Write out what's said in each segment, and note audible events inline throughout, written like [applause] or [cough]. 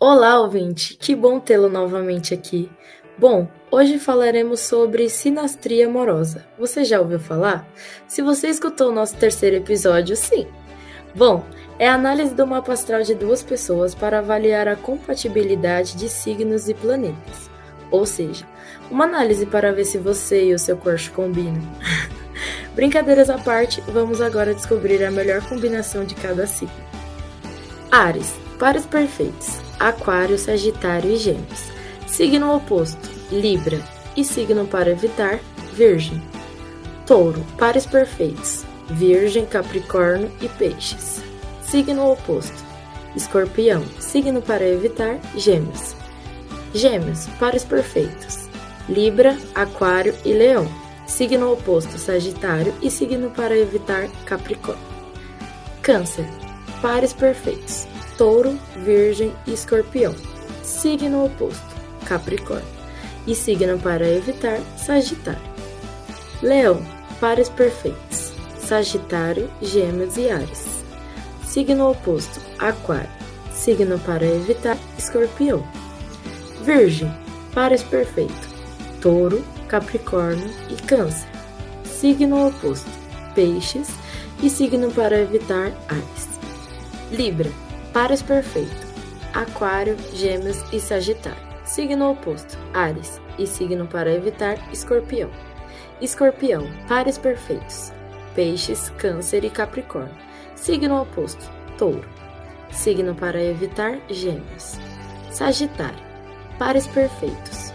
Olá, ouvinte! Que bom tê-lo novamente aqui. Bom, hoje falaremos sobre sinastria amorosa. Você já ouviu falar? Se você escutou o nosso terceiro episódio, sim. Bom, é a análise do mapa astral de duas pessoas para avaliar a compatibilidade de signos e planetas. Ou seja, uma análise para ver se você e o seu corpo combinam. [laughs] Brincadeiras à parte, vamos agora descobrir a melhor combinação de cada signo. Ares, pares perfeitos. Aquário, Sagitário e Gêmeos. Signo oposto: Libra. E signo para evitar: Virgem. Touro, pares perfeitos: Virgem, Capricórnio e Peixes. Signo oposto: Escorpião. Signo para evitar: Gêmeos. Gêmeos, pares perfeitos: Libra, Aquário e Leão. Signo oposto: Sagitário e signo para evitar: Capricórnio. Câncer, pares perfeitos: Touro, Virgem e Escorpião. Signo oposto: Capricórnio. E signo para evitar: Sagitário. Leão, pares perfeitos: Sagitário, Gêmeos e Ares. Signo oposto: Aquário. Signo para evitar: Escorpião. Virgem, pares perfeito: Touro, Capricórnio e Câncer. Signo oposto: Peixes. E signo para evitar: Ares. Libra, Pares perfeito: Aquário, Gêmeos e Sagitário. Signo oposto: Ares. E signo para evitar: Escorpião. Escorpião, pares perfeitos: Peixes, Câncer e Capricórnio. Signo oposto: Touro. Signo para evitar: Gêmeos. Sagitário, pares perfeitos: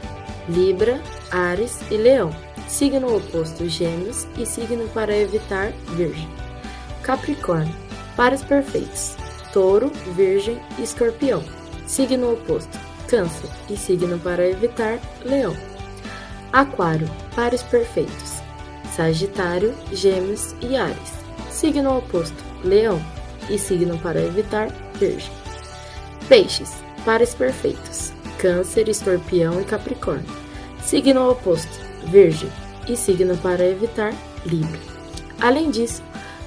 Libra, Ares e Leão. Signo oposto: Gêmeos e signo para evitar: Virgem. Capricórnio, pares perfeitos: Touro, Virgem e Escorpião. Signo oposto: Câncer e signo para evitar: Leão. Aquário, pares perfeitos: Sagitário, Gêmeos e Ares. Signo oposto: Leão e signo para evitar: Virgem. Peixes, pares perfeitos: Câncer, Escorpião e Capricórnio. Signo oposto: Virgem e signo para evitar: Libra. Além disso,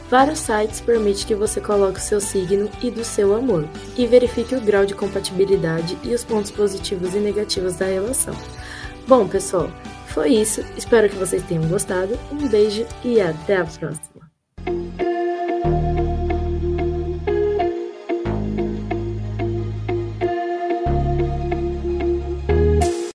Vários sites permitem que você coloque o seu signo e do seu amor e verifique o grau de compatibilidade e os pontos positivos e negativos da relação. Bom, pessoal, foi isso. Espero que vocês tenham gostado. Um beijo e até a próxima!